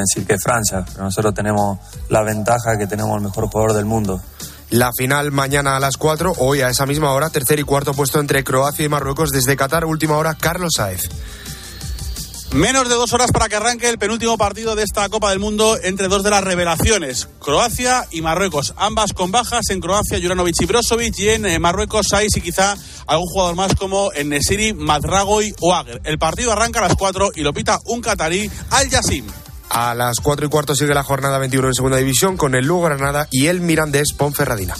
decir que Francia, pero nosotros tenemos la ventaja que tenemos el mejor jugador del mundo. La final mañana a las 4, hoy a esa misma hora, tercer y cuarto puesto entre Croacia y Marruecos desde Qatar, última hora Carlos Saez. Menos de dos horas para que arranque el penúltimo partido de esta Copa del Mundo entre dos de las revelaciones, Croacia y Marruecos. Ambas con bajas en Croacia, Juranovic y Brozovic, y en eh, Marruecos, Saiz y quizá algún jugador más como en Nesiri, Madragoy o Ager. El partido arranca a las cuatro y lo pita un catarí, Al Yassim. A las 4 y cuarto sigue la jornada 21 en Segunda División con el Lugo Granada y el Mirandés Ponferradina.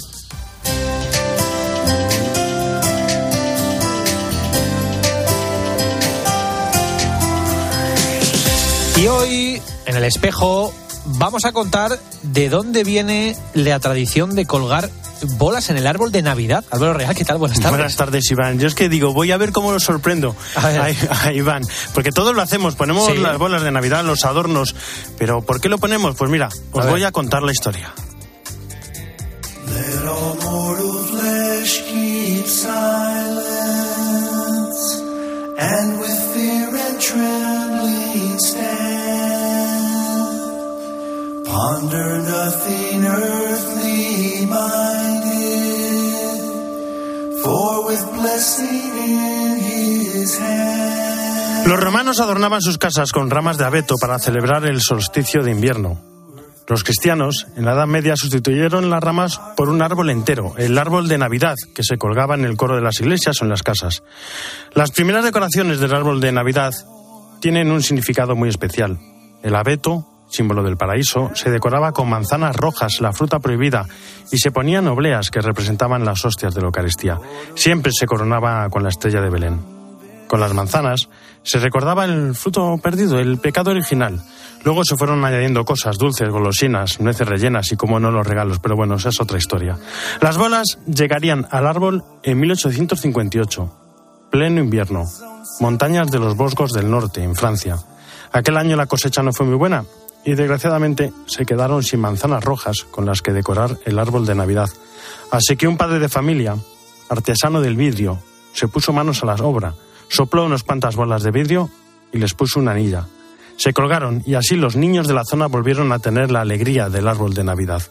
Y hoy, en el espejo, vamos a contar de dónde viene la tradición de colgar bolas en el árbol de Navidad. Álvaro Real, ¿qué tal? Buenas tardes. Buenas tardes, Iván. Yo es que digo, voy a ver cómo lo sorprendo a, a, a Iván. Porque todos lo hacemos, ponemos sí. las bolas de Navidad, los adornos. Pero ¿por qué lo ponemos? Pues mira, os a voy a contar la historia. Nothing earthly Los romanos adornaban sus casas con ramas de abeto para celebrar el solsticio de invierno. Los cristianos en la Edad Media sustituyeron las ramas por un árbol entero, el árbol de Navidad, que se colgaba en el coro de las iglesias o en las casas. Las primeras decoraciones del árbol de Navidad tienen un significado muy especial. El abeto, símbolo del paraíso, se decoraba con manzanas rojas, la fruta prohibida, y se ponían obleas que representaban las hostias de la Eucaristía. Siempre se coronaba con la estrella de Belén. Con las manzanas se recordaba el fruto perdido, el pecado original. Luego se fueron añadiendo cosas, dulces, golosinas, nueces rellenas y, como no, los regalos, pero bueno, esa es otra historia. Las bolas llegarían al árbol en 1858, pleno invierno, montañas de los Bosgos del Norte, en Francia. Aquel año la cosecha no fue muy buena y, desgraciadamente, se quedaron sin manzanas rojas con las que decorar el árbol de Navidad. Así que un padre de familia, artesano del vidrio, se puso manos a la obra, sopló unas cuantas bolas de vidrio y les puso una anilla se colgaron y así los niños de la zona volvieron a tener la alegría del árbol de Navidad.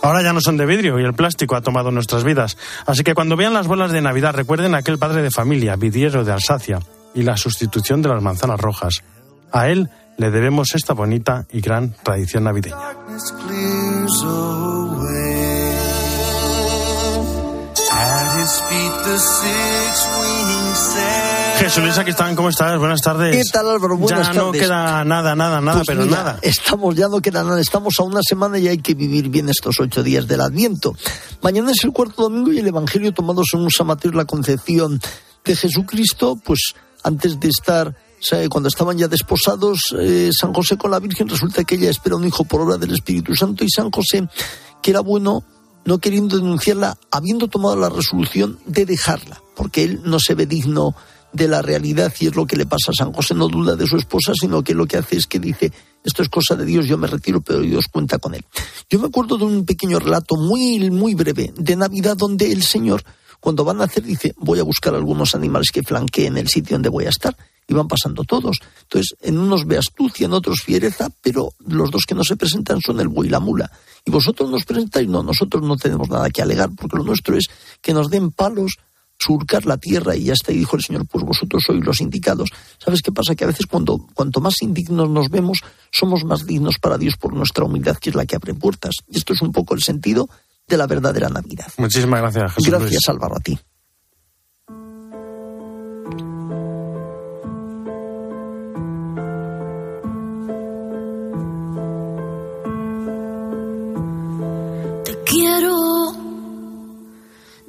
Ahora ya no son de vidrio y el plástico ha tomado nuestras vidas, así que cuando vean las bolas de Navidad recuerden a aquel padre de familia, vidiero de Alsacia, y la sustitución de las manzanas rojas. A él le debemos esta bonita y gran tradición navideña. Jesús Luis, aquí están, ¿cómo estás? Buenas tardes. ¿Qué tal, Álvaro? Buenas ya tardes. no queda nada, nada, nada, pues pero mira, nada. Estamos, ya no queda nada, estamos a una semana y hay que vivir bien estos ocho días del Adviento. Mañana es el cuarto domingo y el Evangelio tomado según San Mateo la concepción de Jesucristo, pues antes de estar cuando estaban ya desposados eh, San José con la Virgen, resulta que ella espera un hijo por obra del Espíritu Santo y San José, que era bueno, no queriendo denunciarla, habiendo tomado la resolución de dejarla, porque él no se ve digno de la realidad y es lo que le pasa a San José, no duda de su esposa, sino que lo que hace es que dice, esto es cosa de Dios, yo me retiro, pero Dios cuenta con él. Yo me acuerdo de un pequeño relato muy, muy breve de Navidad donde el Señor, cuando van a hacer, dice, voy a buscar algunos animales que flanqueen el sitio donde voy a estar. Y van pasando todos. Entonces, en unos ve astucia, en otros fiereza, pero los dos que no se presentan son el buey y la mula. Y vosotros nos presentáis, no, nosotros no tenemos nada que alegar, porque lo nuestro es que nos den palos, surcar la tierra y ya está. Y dijo el Señor, pues vosotros sois los indicados. ¿Sabes qué pasa? Que a veces cuando cuanto más indignos nos vemos, somos más dignos para Dios por nuestra humildad, que es la que abre puertas. Y esto es un poco el sentido de la verdadera Navidad. Muchísimas gracias, Jesús. Gracias, Luis. Álvaro, a ti. Te quiero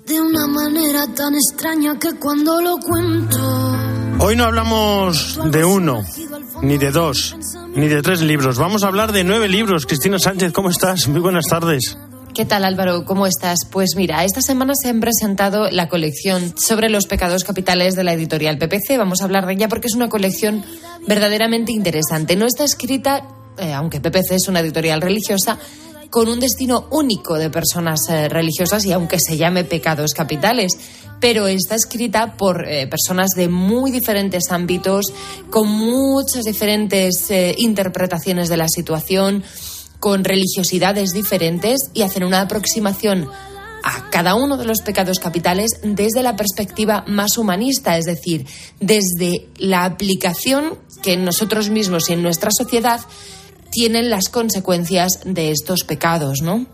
de una manera tan extraña que cuando lo cuento. Hoy no hablamos de uno, ni de dos, ni de tres libros. Vamos a hablar de nueve libros. Cristina Sánchez, ¿cómo estás? Muy buenas tardes. ¿Qué tal Álvaro? ¿Cómo estás? Pues mira, esta semana se han presentado la colección sobre los pecados capitales de la editorial PPC. Vamos a hablar de ella porque es una colección verdaderamente interesante. No está escrita, eh, aunque PPC es una editorial religiosa, con un destino único de personas eh, religiosas y aunque se llame pecados capitales. pero está escrita por eh, personas de muy diferentes ámbitos, con muchas diferentes interpretaciones de la situación, con religiosidades diferentes y hacen una aproximación a cada uno de los pecados capitales desde la perspectiva más humanista, es decir, desde la aplicación que nosotros mismos y en nuestra sociedad tienen las consecuencias de estos pecados, ¿no?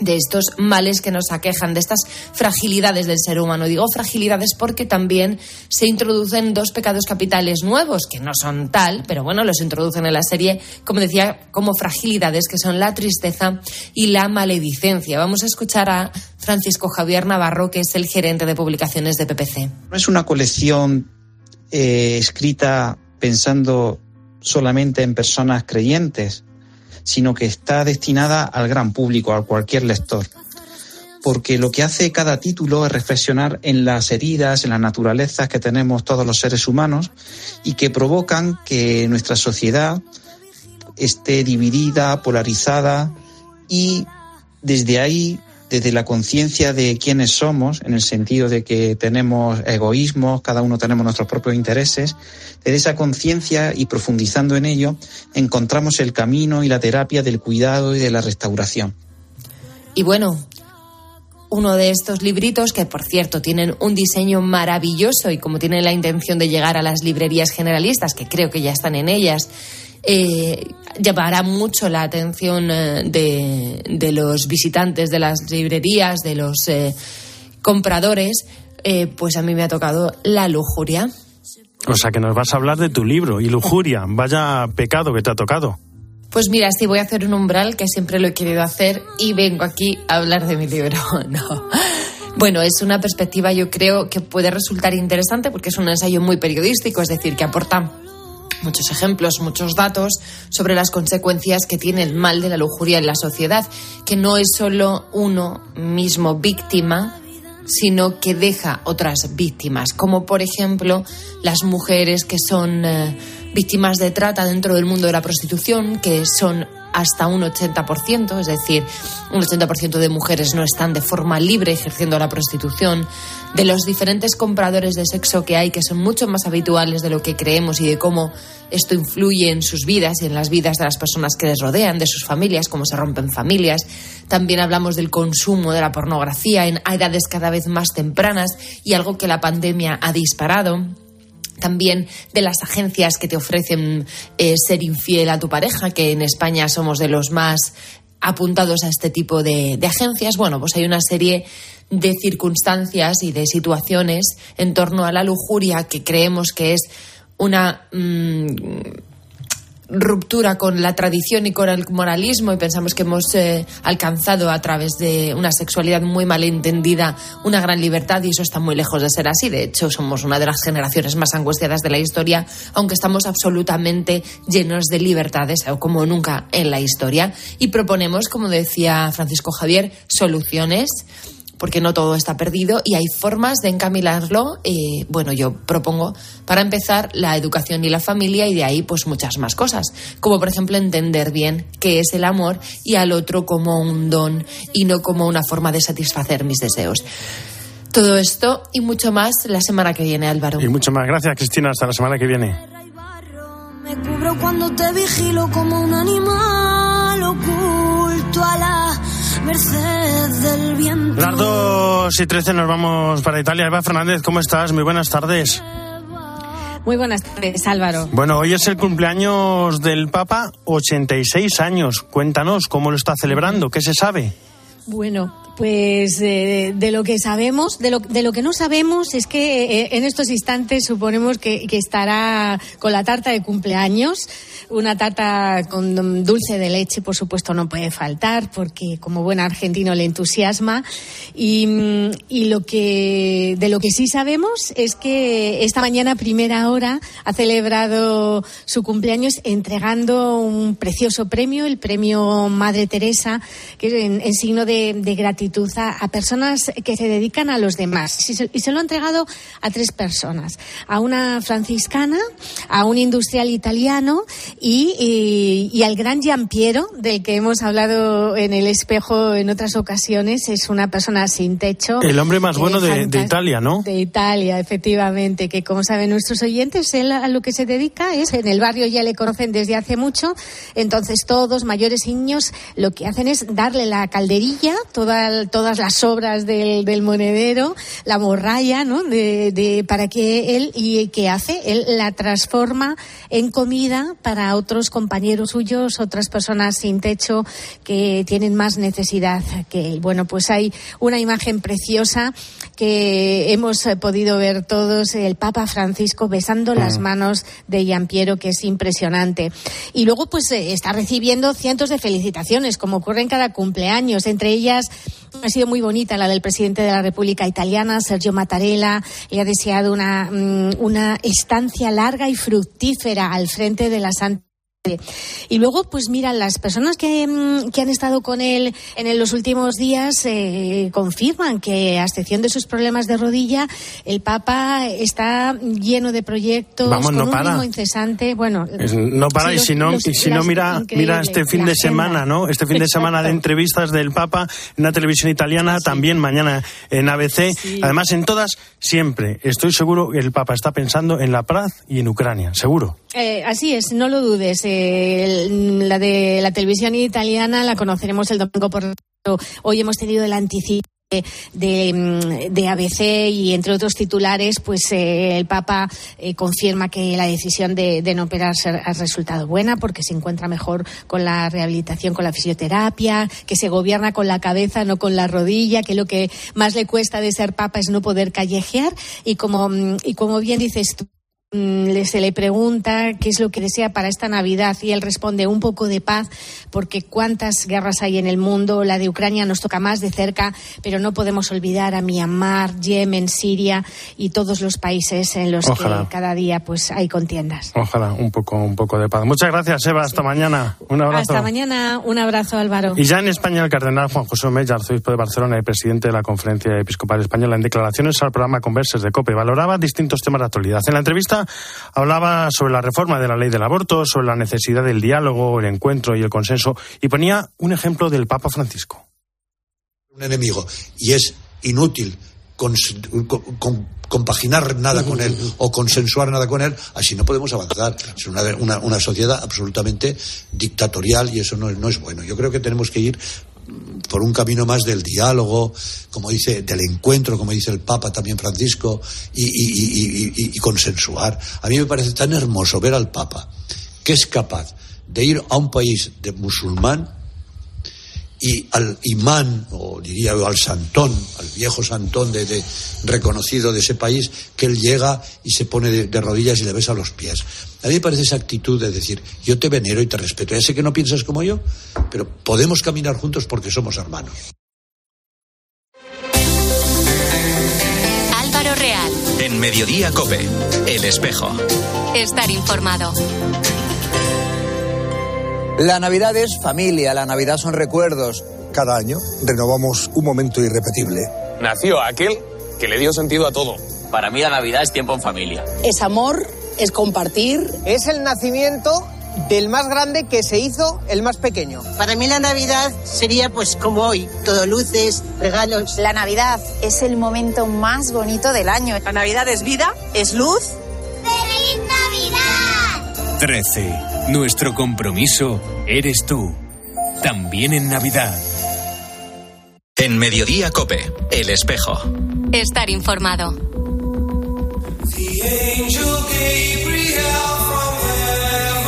De estos males que nos aquejan, de estas fragilidades del ser humano. Digo fragilidades porque también se introducen dos pecados capitales nuevos, que no son tal, pero bueno, los introducen en la serie, como decía, como fragilidades, que son la tristeza y la maledicencia. Vamos a escuchar a Francisco Javier Navarro, que es el gerente de publicaciones de PPC. No es una colección eh, escrita pensando solamente en personas creyentes, sino que está destinada al gran público, a cualquier lector. Porque lo que hace cada título es reflexionar en las heridas, en las naturalezas que tenemos todos los seres humanos y que provocan que nuestra sociedad esté dividida, polarizada y desde ahí desde la conciencia de quiénes somos, en el sentido de que tenemos egoísmos, cada uno tenemos nuestros propios intereses, desde esa conciencia y profundizando en ello, encontramos el camino y la terapia del cuidado y de la restauración. Y bueno, uno de estos libritos, que por cierto tienen un diseño maravilloso y como tienen la intención de llegar a las librerías generalistas, que creo que ya están en ellas, eh, llamará mucho la atención eh, de, los visitantes de las librerías, de los eh, compradores, eh, pues a mí me ha tocado la lujuria. O sea que nos vas a hablar de tu libro y lujuria, vaya pecado que te ha tocado. Pues mira, sí, voy a hacer un umbral que siempre lo he querido hacer y vengo aquí a hablar de mi libro. no. Bueno, es una perspectiva yo creo que puede resultar interesante porque es un ensayo muy periodístico, es decir, que aporta muchos ejemplos, muchos datos sobre las consecuencias que tiene el mal de la lujuria en la sociedad, que no es solo uno mismo víctima, sino que deja otras víctimas, como por ejemplo las mujeres que son eh, víctimas de trata dentro del mundo de la prostitución, que son hasta un 80%, es decir, un 80% de mujeres no están de forma libre ejerciendo la prostitución, de los diferentes compradores de sexo que hay, que son mucho más habituales de lo que creemos y de cómo esto influye en sus vidas y en las vidas de las personas que les rodean, de sus familias, cómo se rompen familias. También hablamos del consumo de la pornografía en edades cada vez más tempranas y algo que la pandemia ha disparado también de las agencias que te ofrecen eh, ser infiel a tu pareja, que en España somos de los más apuntados a este tipo de, agencias. Bueno, pues hay una serie de circunstancias y de situaciones en torno a la lujuria que creemos que es una mm, ruptura con la tradición y con el moralismo y pensamos que hemos eh, alcanzado a través de una sexualidad muy mal entendida una gran libertad y eso está muy lejos de ser así. De hecho, somos una de las generaciones más angustiadas de la historia, aunque estamos absolutamente llenos de libertades, como nunca en la historia. Y proponemos, como decía Francisco Javier, soluciones porque no todo está perdido y hay formas de encamilarlo. Eh, bueno, yo propongo, para empezar, la educación y la familia y de ahí pues muchas más cosas, como por ejemplo entender bien qué es el amor y al otro como un don y no como una forma de satisfacer mis deseos. Todo esto y mucho más la semana que viene, Álvaro. Y mucho más. Gracias, Cristina. Hasta la semana que viene. Me cubro cuando te vigilo como un animal oculto a la merced del viento. Las 2 y 13 nos vamos para Italia. Eva Fernández, ¿cómo estás? Muy buenas tardes. Muy buenas tardes, Álvaro. Bueno, hoy es el cumpleaños del Papa, 86 años. Cuéntanos cómo lo está celebrando, qué se sabe. Bueno, pues eh, de lo que sabemos, de lo, de lo que no sabemos es que eh, en estos instantes suponemos que, que, estará con la tarta de cumpleaños, una tarta con dulce de leche, por supuesto, no puede faltar, porque como buen argentino le entusiasma. Y, y lo que, de lo que sí sabemos es que esta mañana, primera hora, ha celebrado su cumpleaños entregando un precioso premio, el premio Madre Teresa, que es en, en signo de, de gratitud a, personas que se dedican a los demás. Y se, lo ha entregado a tres personas. A una franciscana, a un industrial italiano y, y, y al gran Giampiero, del que hemos hablado en el espejo en otras ocasiones, es una persona sin techo. El hombre más bueno de, Italia, ¿no? De Italia, efectivamente, que como saben nuestros oyentes, él a lo que se dedica es, en el barrio ya le conocen desde hace mucho, entonces todos, mayores y niños, lo que hacen es darle la calderilla, toda- todas las obras del, del monedero, la morralla, ¿no? De, de- para que él, ¿y qué hace? Él la transforma en comida para otros compañeros suyos, otras personas sin techo que tienen más necesidad que él. Bueno, pues hay una imagen preciosa que hemos eh, podido ver todos, el Papa Francisco besando las manos de Giampiero, que es impresionante. Y luego, pues, eh, está recibiendo cientos de felicitaciones, como ocurre en cada cumpleaños. Entre ellas, ha sido muy bonita la del presidente de la República Italiana, Sergio Mattarella. Le ha deseado una, mm, una estancia larga y fructífera al frente de la Santa y luego, pues mira, las personas que, mm, que han estado con él en los últimos días eh, confirman que, a excepción de sus problemas de rodilla, el Papa está lleno de proyectos, Vamos, con no un para. ritmo incesante. Bueno, Es- no para sí, y si no, los- y si no mira, mira este fin de agenda. semana, ¿no? Este fin de semana de entrevistas del Papa en la televisión italiana, también mañana en ABC. Además, en todas, siempre, estoy seguro que el Papa está pensando en la paz y en Ucrania, seguro. Eh, así es, no lo dudes. Eh, la de la televisión italiana la conoceremos el domingo por. Hoy hemos tenido el anticipo de, de ABC y entre otros titulares, pues eh, el Papa eh, confirma que la decisión de, no operar ha resultado buena porque se encuentra mejor con la rehabilitación, con la fisioterapia, que se gobierna con la cabeza, no con la rodilla, que lo que más le cuesta de ser Papa es no poder callejear y como, y como bien dices tú, se le pregunta qué es lo que desea para esta Navidad y él responde un poco de paz porque cuántas guerras hay en el mundo, la de Ucrania nos toca más de cerca, pero no podemos olvidar a Myanmar, Yemen, Siria y todos los países en los Ojalá. que cada día pues hay contiendas. Ojalá, un poco, un poco de paz. Muchas gracias, Eva. Hasta mañana. Un abrazo. Hasta mañana, un abrazo Álvaro. Y ya en España, el cardenal Juan José Omeya, arzobispo de Barcelona y presidente de la Conferencia Episcopal Española, en declaraciones al programa Converses de COPE, valoraba distintos temas de actualidad. En la entrevista hablaba sobre la reforma de la ley del aborto, sobre la necesidad del diálogo, el encuentro y el consenso, y ponía un ejemplo del Papa Francisco. un enemigo y es inútil cons- con- con- compaginar nada con él o consensuar nada con él, así no podemos avanzar. Es una, una- una sociedad absolutamente dictatorial y eso no, es- no es bueno. Yo creo que tenemos que ir por un camino más del diálogo, como dice, del encuentro, como dice el Papa también Francisco, y, y- y- y- consensuar. A mí me parece tan hermoso ver al Papa que es capaz de ir a un país de musulmán y al imán, o diría yo al santón, al viejo santón de, de- reconocido de ese país, que él llega y se pone de, de rodillas y le besa los pies. A mí me parece esa actitud de decir, yo te venero y te respeto. Ya sé que no piensas como yo, pero podemos caminar juntos porque somos hermanos. Álvaro Real. En Mediodía Cope, El Espejo. Estar informado. La Navidad es familia, la Navidad son recuerdos. Cada año renovamos un momento irrepetible. Nació aquel que le dio sentido a todo. Para mí la Navidad es tiempo en familia. Es amor, es compartir. Es el nacimiento del más grande que se hizo el más pequeño. Para mí la Navidad sería pues como hoy, todo luces, regalos. La Navidad es el momento más bonito del año. La Navidad es vida, es luz. ¡Feliz Navidad! 13. Nuestro compromiso eres tú. También en Navidad. En Mediodía Cope, El Espejo. Estar informado. The angel Gabriel from heaven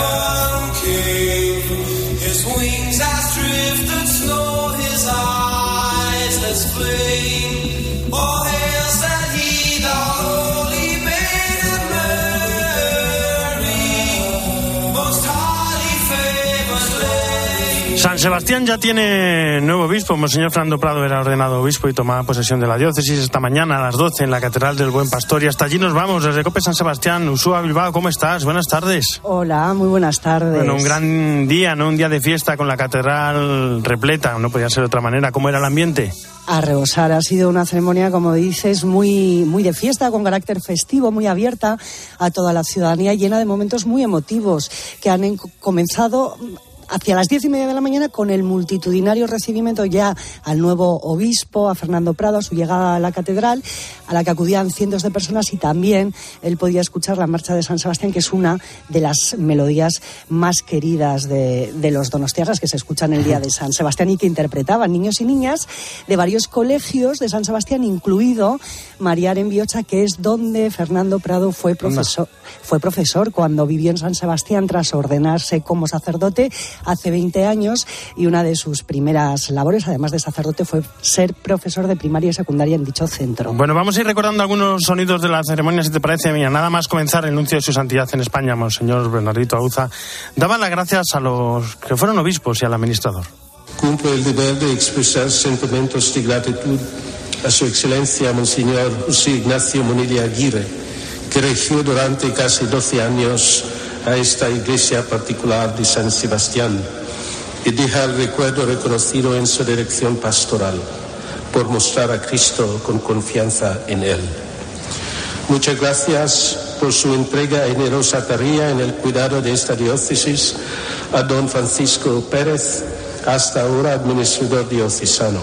San Sebastián ya tiene nuevo obispo. Monseñor Fernando Prado era ordenado obispo y tomaba posesión de la diócesis esta mañana a las 12 en la Catedral del Buen Pastor. Y hasta allí nos vamos, desde Cope San Sebastián. Usúa Bilbao, ¿cómo estás? Buenas tardes. Hola, muy buenas tardes. Bueno, un gran día, ¿no? Un día de fiesta con la catedral repleta. No podía ser de otra manera. ¿Cómo era el ambiente? A rebosar. Ha sido una ceremonia, como dices, muy, muy de fiesta, con carácter festivo, muy abierta a toda la ciudadanía, llena de momentos muy emotivos que han comenzado hacia las diez y media de la mañana con el multitudinario recibimiento ya al nuevo obispo, a Fernando Prado, a su llegada a la catedral, a la que acudían cientos de personas y también él podía escuchar la marcha de San Sebastián, que es una de las melodías más queridas de, los donostiarras que se escuchan el día de San Sebastián y que interpretaban niños y niñas de varios colegios de San Sebastián, incluido Mariar en Biocha, que es donde Fernando Prado fue profesor, fue profesor cuando vivió en San Sebastián tras ordenarse como sacerdote hace 20 años y una de sus primeras labores, además de sacerdote, fue ser profesor de primaria y secundaria en dicho centro. Bueno, vamos a ir recordando algunos sonidos de la ceremonia, si te parece, mía. Nada más comenzar el anuncio de su santidad en España, Monseñor Bernardito Auza, daba las gracias a los que fueron obispos y al administrador. Cumple el deber de expresar sentimientos de gratitud a su excelencia, Monseñor José Ignacio Monilla Aguirre, que regió durante casi 12 años a esta iglesia particular de San Sebastián y deja el recuerdo reconocido en su dirección pastoral por mostrar a Cristo con confianza en Él. Muchas gracias por su entrega generosa tarea en el cuidado de esta diócesis a don Francisco Pérez, hasta ahora administrador diocesano.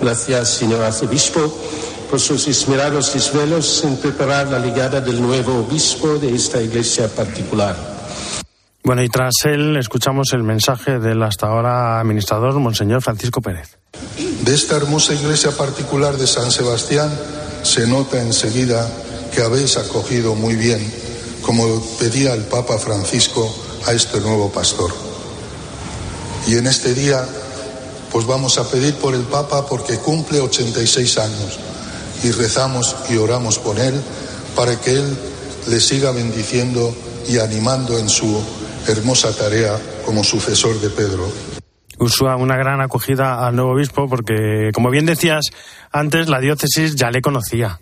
Gracias, señor arzobispo, por sus esmerados esfuerzos en preparar la llegada del nuevo obispo de esta iglesia particular. Bueno, y tras él escuchamos el mensaje del hasta ahora administrador, Monseñor Francisco Pérez. De esta hermosa iglesia particular de San Sebastián se nota enseguida que habéis acogido muy bien, como pedía el Papa Francisco, a este nuevo pastor. Y en este día, pues vamos a pedir por el Papa porque cumple 86 años y rezamos y oramos por él para que él le siga bendiciendo y animando en su hermosa tarea como sucesor de Pedro. Usua una gran acogida al nuevo obispo porque, como bien decías antes, la diócesis ya le conocía.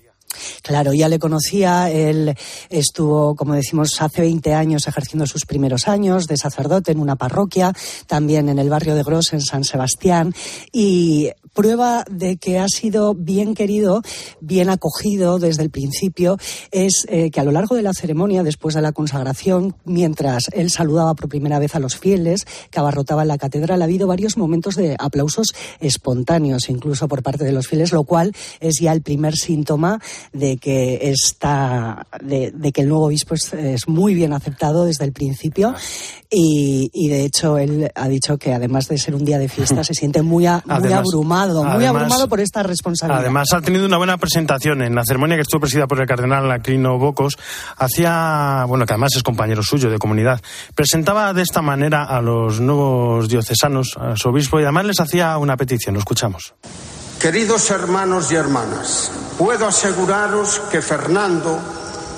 Claro, ya le conocía, él estuvo, como decimos, hace 20 años ejerciendo sus primeros años de sacerdote en una parroquia, también en el barrio de Gros, en San Sebastián, y prueba de que ha sido bien querido, bien acogido desde el principio, es eh, que a lo largo de la ceremonia, después de la consagración, mientras él saludaba por primera vez a los fieles que abarrotaban la catedral, ha habido varios momentos de aplausos espontáneos, incluso por parte de los fieles, lo cual es ya el primer síntoma de que está, de, que el nuevo obispo es, muy bien aceptado desde el principio y, de hecho él ha dicho que además de ser un día de fiesta se siente muy, muy abrumado muy abrumado por esta responsabilidad. Además, ha tenido una buena presentación en la ceremonia que estuvo presidida por el cardenal Aquilino Bocos. Hacía, bueno, que además es compañero suyo de comunidad, presentaba de esta manera a los nuevos diocesanos, a su obispo, y además les hacía una petición. Lo escuchamos. Queridos hermanos y hermanas, puedo aseguraros que Fernando,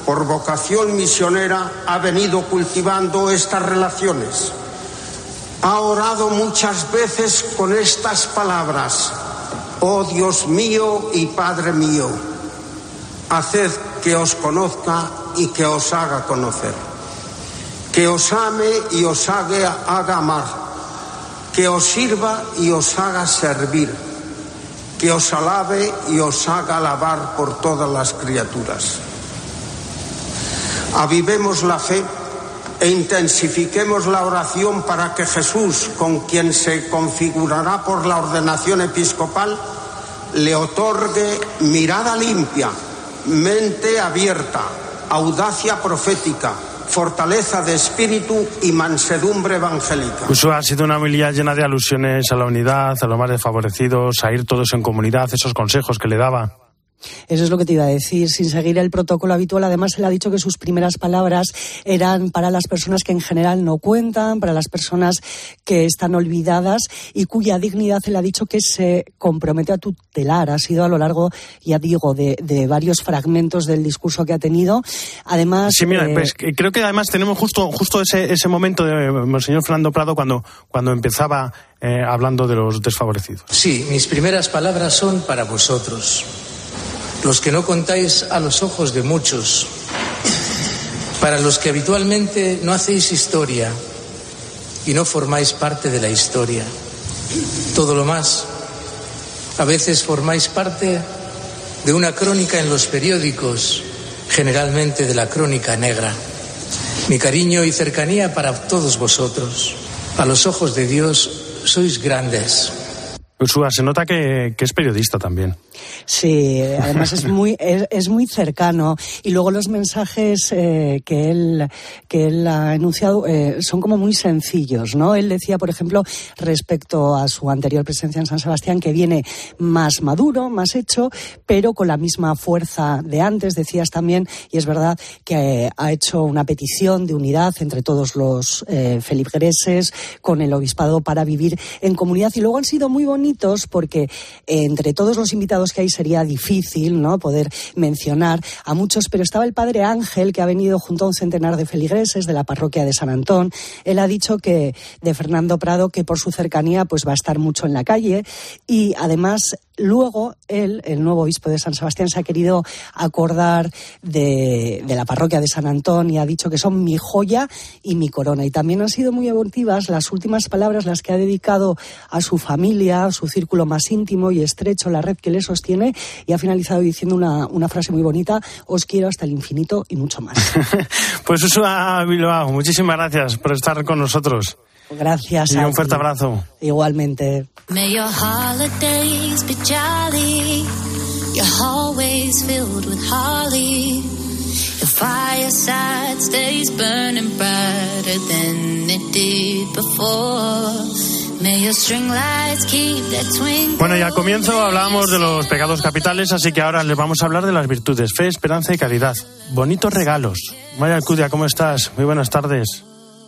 por vocación misionera, ha venido cultivando estas relaciones. Ha orado muchas veces con estas palabras, oh Dios mío y Padre mío, haced que os conozca y que os haga conocer, que os ame y os haga, haga amar, que os sirva y os haga servir, que os alabe y os haga alabar por todas las criaturas. Avivemos la fe e intensifiquemos la oración para que Jesús, con quien se configurará por la ordenación episcopal, le otorgue mirada limpia, mente abierta, audacia profética, fortaleza de espíritu y mansedumbre evangélica. Ha sido una homilía llena de alusiones a la unidad, a los más desfavorecidos, a ir todos en comunidad, esos consejos que le daba. Eso es lo que te iba a decir, sin seguir el protocolo habitual. Además, él ha dicho que sus primeras palabras eran para las personas que en general no cuentan, para las personas que están olvidadas y cuya dignidad él ha dicho que se compromete a tutelar. Ha sido a lo largo, ya digo, de, varios fragmentos del discurso que ha tenido. Además. Sí, mira, eh, pues, creo que además tenemos justo, justo ese, ese momento de señor Fernando Prado cuando, cuando empezaba eh, hablando de los desfavorecidos. Sí, mis primeras palabras son para vosotros los que no contáis a los ojos de muchos, para los que habitualmente no hacéis historia y no formáis parte de la historia. Todo lo más, a veces formáis parte de una crónica en los periódicos, generalmente de la crónica negra. Mi cariño y cercanía para todos vosotros. A los ojos de Dios sois grandes. Ursula, se nota que, que es periodista también. Sí, además es muy, es, muy cercano. Y luego los mensajes eh, que, él, que él ha enunciado eh, son como muy sencillos, ¿no? Él decía, por ejemplo, respecto a su anterior presencia en San Sebastián, que viene más maduro, más hecho, pero con la misma fuerza de antes, decías también, y es verdad que ha hecho una petición de unidad entre todos los eh, feligreses, con el obispado para vivir en comunidad. Y luego han sido muy bonitos porque entre todos los invitados que ahí sería difícil ¿no? poder mencionar a muchos, pero estaba el padre Ángel, que ha venido junto a un centenar de feligreses de la parroquia de San Antón. Él ha dicho que de Fernando Prado, que por su cercanía pues va a estar mucho en la calle y además Luego, él, el nuevo obispo de San Sebastián, se ha querido acordar de, la parroquia de San Antón y ha dicho que son mi joya y mi corona. Y también han sido muy emotivas las últimas palabras, las que ha dedicado a su familia, a su círculo más íntimo y estrecho, la red que le sostiene, y ha finalizado diciendo una, frase muy bonita, os quiero hasta el infinito y mucho más. pues Usua Bilbao, muchísimas gracias por estar con nosotros. Gracias. Y un fuerte abrazo. Igualmente. May your holidays be jolly, your hallways filled with holly. Your fireside stays burning brighter than it did before. Bueno, y al comienzo hablábamos de los pecados capitales, así que ahora les vamos a hablar de las virtudes, fe, esperanza y caridad. Bonitos regalos. María Alcudia, ¿cómo estás? Muy buenas tardes.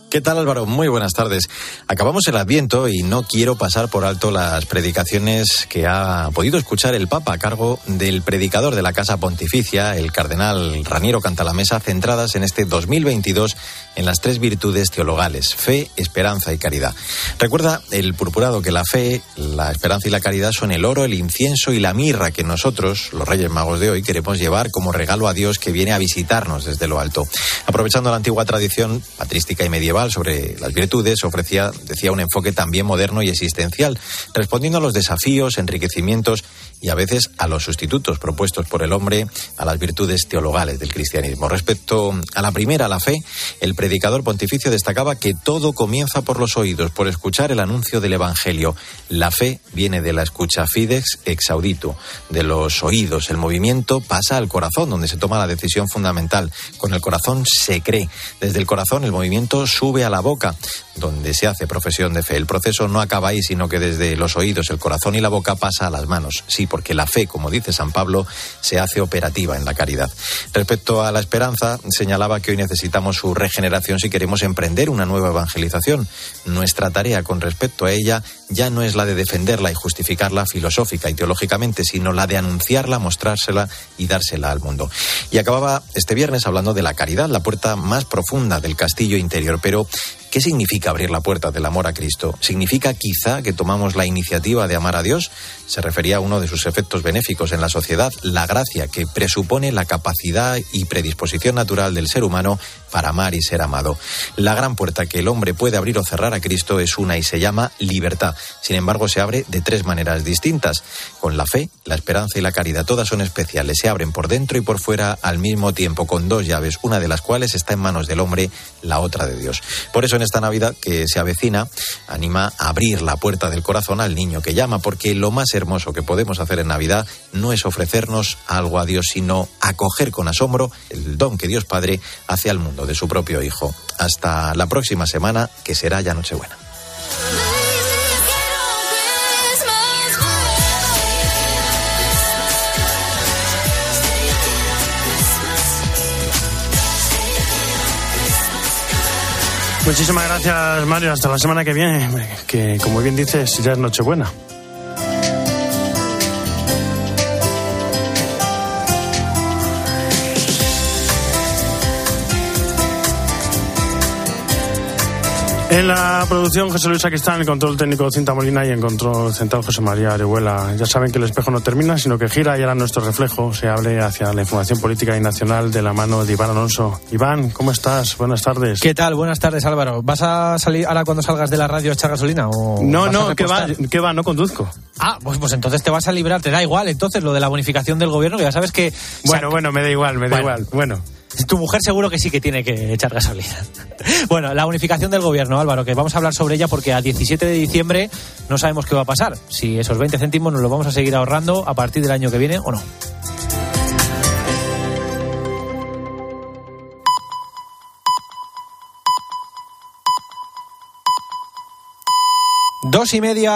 ¿Qué tal Álvaro? Muy buenas tardes. Acabamos el Adviento y no quiero pasar por alto las predicaciones que ha podido escuchar el Papa a cargo del predicador de la Casa Pontificia, el cardenal Raniero Cantalamesa, centradas en este 2022 en las tres virtudes teologales, fe, esperanza y caridad. Recuerda el purpurado que la fe, la esperanza y la caridad son el oro, el incienso y la mirra que nosotros, los Reyes Magos de hoy, queremos llevar como regalo a Dios que viene a visitarnos desde lo alto. Aprovechando la antigua tradición patrística y medieval, sobre las virtudes ofrecía, decía, un enfoque también moderno y existencial, respondiendo a los desafíos, enriquecimientos y a veces a los sustitutos propuestos por el hombre a las virtudes teologales del cristianismo. Respecto a la primera, la fe, el predicador pontificio destacaba que todo comienza por los oídos, por escuchar el anuncio del Evangelio. La fe viene de la escucha fidex ex audito, de los oídos. El movimiento pasa al corazón, donde se toma la decisión fundamental. Con el corazón se cree. Desde el corazón el movimiento sube a la boca, donde se hace profesión de fe. El proceso no acaba ahí, sino que desde los oídos, el corazón y la boca pasa a las manos. Porque la fe, como dice San Pablo, se hace operativa en la caridad. Respecto a la esperanza, señalaba que hoy necesitamos su regeneración si queremos emprender una nueva evangelización. Nuestra tarea con respecto a ella ya no es la de defenderla y justificarla filosófica y teológicamente, sino la de anunciarla, mostrársela y dársela al mundo. Y acababa este viernes hablando de la caridad, la puerta más profunda del castillo interior. Pero ¿Qué significa abrir la puerta del amor a Cristo? ¿Significa quizá que tomamos la iniciativa de amar a Dios? Se refería a uno de sus efectos benéficos en la sociedad, la gracia que presupone la capacidad y predisposición natural del ser humano para amar y ser amado. La gran puerta que el hombre puede abrir o cerrar a Cristo es una y se llama libertad. Sin embargo, se abre de tres maneras distintas. Con la fe, la esperanza y la caridad, todas son especiales. Se abren por dentro y por fuera al mismo tiempo, con dos llaves, una de las cuales está en manos del hombre, la otra de Dios. Por eso en esta Navidad que se avecina, anima a abrir la puerta del corazón al niño que llama, porque lo más hermoso que podemos hacer en Navidad no es ofrecernos algo a Dios, sino acoger con asombro el don que Dios Padre hace al mundo de su propio hijo. Hasta la próxima semana, que será ya Nochebuena. Muchísimas gracias, Mario. Hasta la semana que viene, que como bien dices, ya es Nochebuena. En la producción José Luis Aquistán, en el control técnico Cinta Molina y en control central José María Arehuela. Ya saben que el espejo no termina, sino que gira y ahora nuestro reflejo se abre hacia la información política y nacional de la mano de Iván Alonso. Iván, ¿cómo estás? Buenas tardes. ¿Qué tal? Buenas tardes, Álvaro. ¿Vas a salir ahora cuando salgas de la radio a echar gasolina? O No, no, que va, que va, no conduzco. Ah, pues, pues entonces te vas a librar, te da igual entonces lo de la bonificación del gobierno, ya sabes que... Bueno, bueno, me da igual, me da Bueno. igual. Bueno. Tu mujer seguro que sí que tiene que echar gasolina. Bueno, la unificación del gobierno, Álvaro, que vamos a hablar sobre ella porque a 17 de diciembre no sabemos qué va a pasar. Si esos 20 céntimos nos los vamos a seguir ahorrando a partir del año que viene o no. Dos y media.